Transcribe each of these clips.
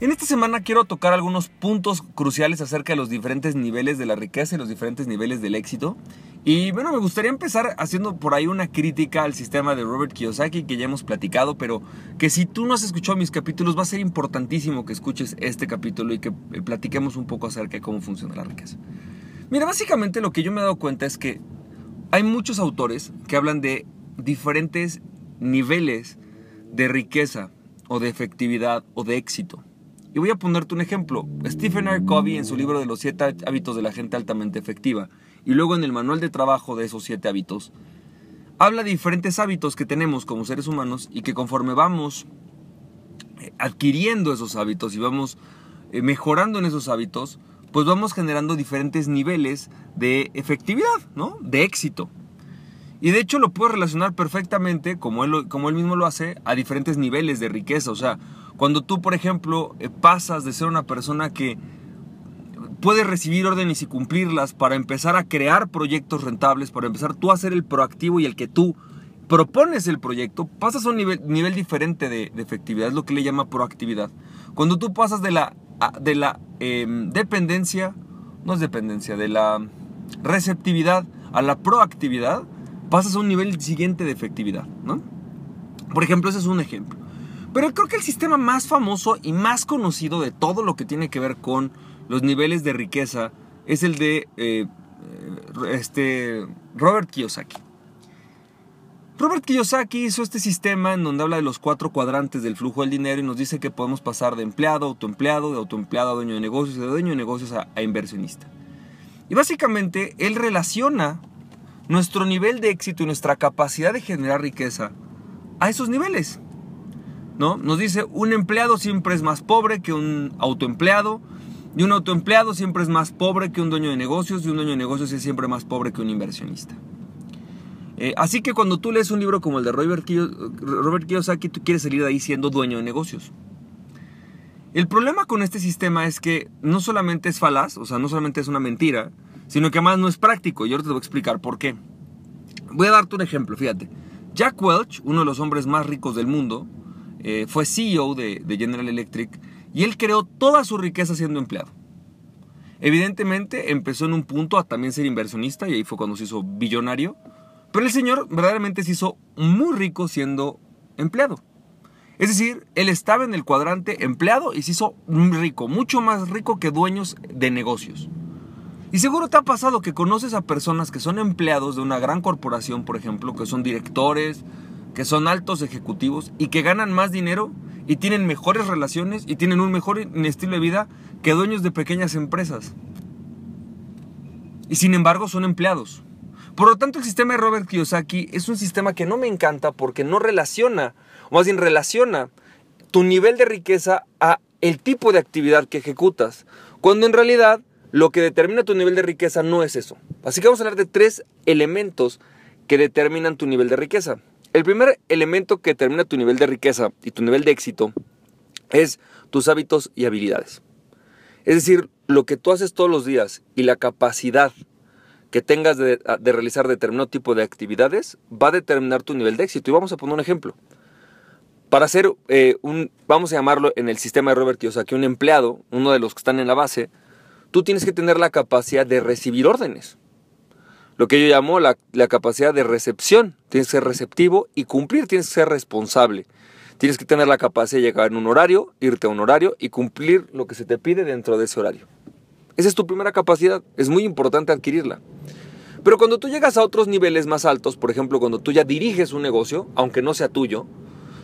en esta semana quiero tocar algunos puntos cruciales acerca de los diferentes niveles de la riqueza y los diferentes niveles del éxito. Y bueno, me gustaría empezar haciendo por ahí una crítica al sistema de Robert Kiyosaki que ya hemos platicado, pero que si tú no has escuchado mis capítulos va a ser importantísimo que escuches este capítulo y que eh, platiquemos un poco acerca de cómo funciona la riqueza. Mira, básicamente lo que yo me he dado cuenta es que hay muchos autores que hablan de diferentes niveles de riqueza o de efectividad o de éxito. Y voy a ponerte un ejemplo. Stephen R. Covey en su libro de los siete hábitos de la gente altamente efectiva y luego en el manual de trabajo de esos siete hábitos, habla de diferentes hábitos que tenemos como seres humanos y que conforme vamos eh, adquiriendo esos hábitos y vamos eh, mejorando en esos hábitos, pues vamos generando diferentes niveles de efectividad, ¿no? De éxito. Y de hecho lo puedo relacionar perfectamente, como él, como él mismo lo hace, a diferentes niveles de riqueza. O sea, cuando tú, por ejemplo, eh, pasas de ser una persona que puedes recibir órdenes y cumplirlas para empezar a crear proyectos rentables, para empezar tú a ser el proactivo y el que tú propones el proyecto, pasas a un nivel, nivel diferente de, efectividad, es lo que le llama proactividad. Cuando tú pasas de la, de la em, dependencia, no es dependencia, de la receptividad a la proactividad, pasas a un nivel siguiente de efectividad, ¿no? Por ejemplo, ese es un ejemplo. Pero creo que el sistema más famoso y más conocido de todo lo que tiene que ver con los niveles de riqueza es el de eh, este, Robert Kiyosaki. Robert Kiyosaki hizo este sistema en donde habla de los cuatro cuadrantes del flujo del dinero y nos dice que podemos pasar de empleado a autoempleado, de autoempleado a dueño de negocios de dueño de negocios a, a inversionista. Y básicamente él relaciona nuestro nivel de éxito y nuestra capacidad de generar riqueza a esos niveles. ¿No? Nos dice, un empleado siempre es más pobre que un autoempleado, y un autoempleado siempre es más pobre que un dueño de negocios y un dueño de negocios es siempre más pobre que un inversionista. Eh, así que cuando tú lees un libro como el de Robert, Kiyosaki, tú quieres salir de ahí siendo dueño de negocios. El problema con este sistema es que no solamente es falaz, o sea, no solamente es una mentira, sino que además no es práctico. Y ahora te voy a explicar por qué. Voy a darte un ejemplo, fíjate. Jack Welch, uno de los hombres más ricos del mundo, eh, fue CEO de General Electric y él creó toda su riqueza siendo empleado. Evidentemente empezó en un punto a también ser inversionista y ahí fue cuando se hizo billonario. Pero el señor verdaderamente se hizo muy rico siendo empleado. Es decir, él estaba en el cuadrante empleado y se hizo rico, mucho más rico que dueños de negocios. Y seguro te ha pasado que conoces a personas que son empleados de una gran corporación, por ejemplo, que son directores, que son altos ejecutivos y que ganan más dinero y tienen mejores relaciones y tienen un mejor estilo de vida que dueños de pequeñas empresas. Y sin embargo son empleados. Por lo tanto, el sistema de Robert Kiyosaki es un sistema que no me encanta porque no relaciona, o más bien relaciona tu nivel de riqueza a el tipo de actividad que ejecutas, cuando en realidad lo que determina tu nivel de riqueza no es eso. Así que vamos a hablar de tres elementos que determinan tu nivel de riqueza. El primer elemento que determina tu nivel de riqueza y tu nivel de éxito es tus hábitos y habilidades. Es decir, lo que tú haces todos los días y la capacidad que tengas de, realizar determinado tipo de actividades va a determinar tu nivel de éxito. Y vamos a poner un ejemplo. Para ser eh, un, vamos a llamarlo en el sistema de Robert Kiyosaki, un empleado, uno de los que están en la base, tú tienes que tener la capacidad de recibir órdenes lo que yo llamo la, capacidad de recepción. Tienes que ser receptivo y cumplir, tienes que ser responsable. Tienes que tener la capacidad de llegar en un horario, irte a un horario y cumplir lo que se te pide dentro de ese horario. Esa es tu primera capacidad, es muy importante adquirirla. Pero cuando tú llegas a otros niveles más altos, por ejemplo, cuando tú ya diriges un negocio, aunque no sea tuyo,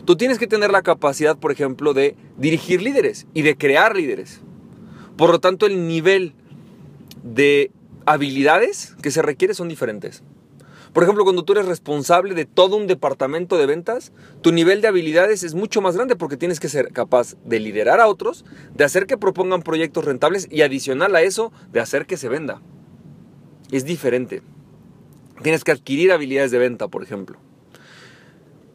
tú tienes que tener la capacidad, por ejemplo, de dirigir líderes y de crear líderes. Por lo tanto, el nivel de habilidades que se requieren son diferentes. Por ejemplo, cuando tú eres responsable de todo un departamento de ventas, tu nivel de habilidades es mucho más grande porque tienes que ser capaz de liderar a otros, de hacer que propongan proyectos rentables y adicional a eso, de hacer que se venda. Es diferente. Tienes que adquirir habilidades de venta, por ejemplo.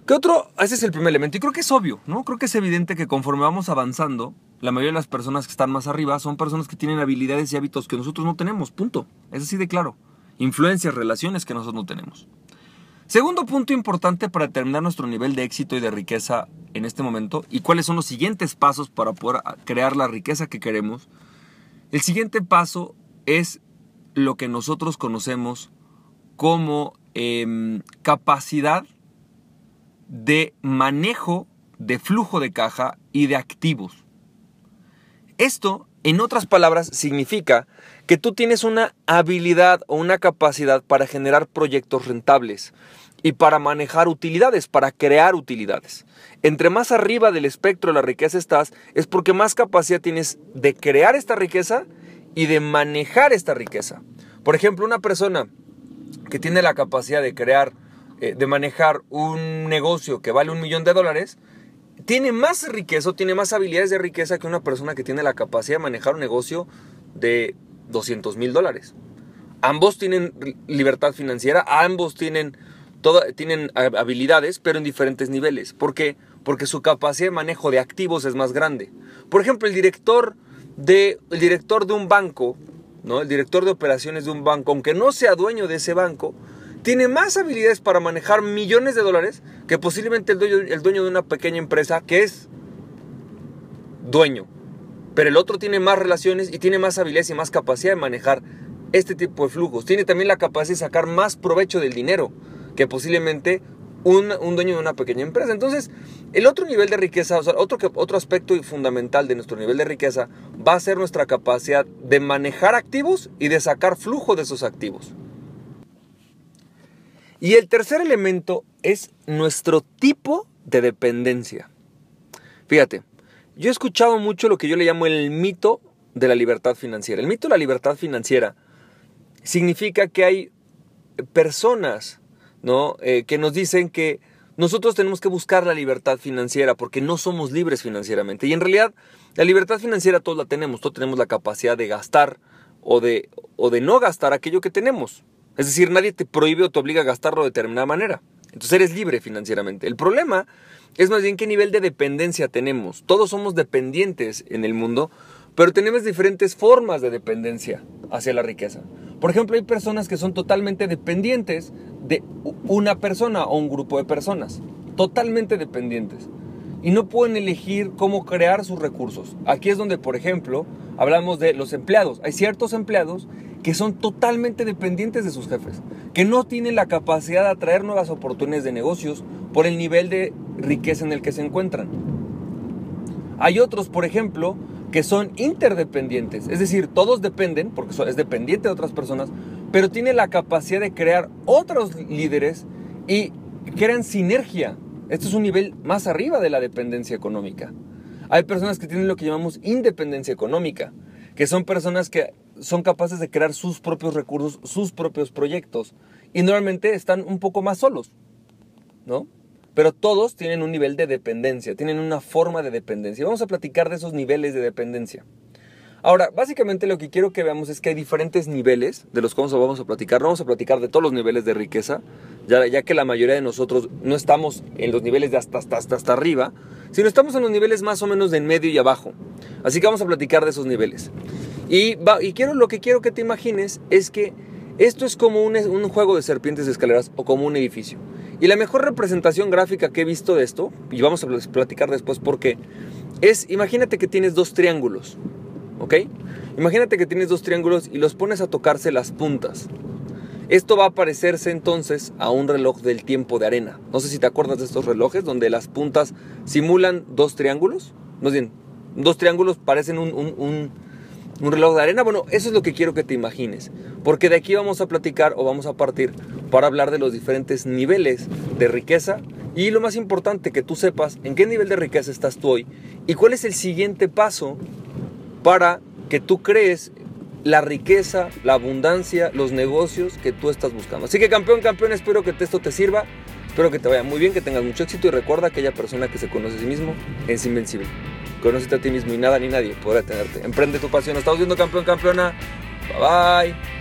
¿Qué otro? Ese es el primer elemento y creo que es obvio, ¿no? Creo que es evidente que conforme vamos avanzando, la mayoría de las personas que están más arriba son personas que tienen habilidades y hábitos que nosotros no tenemos, punto. Es así de claro. Influencias, relaciones que nosotros no tenemos. Segundo punto importante para determinar nuestro nivel de éxito y de riqueza en este momento y cuáles son los siguientes pasos para poder crear la riqueza que queremos. El siguiente paso es lo que nosotros conocemos como em, capacidad de manejo de flujo de caja y de activos. Esto, en otras palabras, significa que tú tienes una habilidad o una capacidad para generar proyectos rentables y para manejar utilidades, para crear utilidades. Entre más arriba del espectro de la riqueza estás, es porque más capacidad tienes de crear esta riqueza y de manejar esta riqueza. Por ejemplo, una persona que tiene la capacidad de crear eh, de manejar un negocio que vale un millón de dólares, tiene más riqueza, tiene más habilidades de riqueza que una persona que tiene la capacidad de manejar un negocio de 200 mil dólares. Ambos tienen libertad financiera, ambos tienen, tienen habilidades, pero en diferentes niveles. ¿Por qué? Porque su capacidad de manejo de activos es más grande. Por ejemplo, el director de, el director de un banco, ¿no? el director de operaciones de un banco, aunque no sea dueño de ese banco, tiene más habilidades para manejar millones de dólares que posiblemente el dueño, de una pequeña empresa que es dueño. Pero el otro tiene más relaciones y tiene más habilidades y más capacidad de manejar este tipo de flujos. Tiene también la capacidad de sacar más provecho del dinero que posiblemente un, dueño de una pequeña empresa. Entonces, el otro nivel de riqueza, o otro, otro aspecto fundamental de nuestro nivel de riqueza va a ser nuestra capacidad de manejar activos y de sacar flujo de esos activos. Y el tercer elemento es nuestro tipo de dependencia. Fíjate, yo he escuchado mucho lo que yo le llamo el mito de la libertad financiera. El mito de la libertad financiera significa que hay personas ¿no? Eh, que nos dicen que nosotros tenemos que buscar la libertad financiera porque no somos libres financieramente. Y en realidad la libertad financiera todos la tenemos, todos tenemos la capacidad de gastar o de, o de no gastar aquello que tenemos. Es decir, nadie te prohíbe o te obliga a gastarlo de determinada manera. Entonces eres libre financieramente. El problema es más bien qué nivel de dependencia tenemos. Todos somos dependientes en el mundo, pero tenemos diferentes formas de dependencia hacia la riqueza. Por ejemplo, hay personas que son totalmente dependientes de una persona o un grupo de personas. Totalmente dependientes. Y no pueden elegir cómo crear sus recursos. Aquí es donde, por ejemplo, hablamos de los empleados. Hay ciertos empleados que son totalmente dependientes de sus jefes, que no tienen la capacidad de atraer nuevas oportunidades de negocios por el nivel de riqueza en el que se encuentran. Hay otros, por ejemplo, que son interdependientes, es decir, todos dependen, porque es dependiente de otras personas, pero tienen la capacidad de crear otros líderes y crean sinergia. Esto es un nivel más arriba de la dependencia económica. Hay personas que tienen lo que llamamos independencia económica, que son personas que son capaces de crear sus propios recursos, sus propios proyectos. Y normalmente están un poco más solos, ¿no? Pero todos tienen un nivel de dependencia, tienen una forma de dependencia. Vamos a platicar de esos niveles de dependencia. Ahora, básicamente lo que quiero que veamos es que hay diferentes niveles de los cuales vamos a platicar. No vamos a platicar de todos los niveles de riqueza, ya, que la mayoría de nosotros no estamos en los niveles de hasta, hasta, hasta, hasta arriba, sino estamos en los niveles más o menos de en medio y abajo. Así que vamos a platicar de esos niveles. Y, quiero, lo que quiero que te imagines es que esto es como un, un juego de serpientes de escaleras o como un edificio. Y la mejor representación gráfica que he visto de esto, y vamos a platicar después por qué, es imagínate que tienes dos triángulos, ¿ok? Imagínate que tienes dos triángulos y los pones a tocarse las puntas. Esto va a parecerse entonces a un reloj del tiempo de arena. No sé si te acuerdas de estos relojes donde las puntas simulan dos triángulos. No bien, dos triángulos parecen un, un un reloj de arena. Bueno, eso es lo que quiero que te imagines. Porque de aquí vamos a platicar o vamos a partir para hablar de los diferentes niveles de riqueza. Y lo más importante, que tú sepas en qué nivel de riqueza estás tú hoy y cuál es el siguiente paso para que tú crees la riqueza, la abundancia, los negocios que tú estás buscando. Así que campeón, campeón, espero que esto te sirva. Espero que te vaya muy bien, que tengas mucho éxito y recuerda que aquella persona que se conoce a sí mismo es invencible. Conócete a ti mismo y nada ni nadie podrá tenerte. Emprende tu pasión. Estamos viendo campeón, campeona. Bye bye.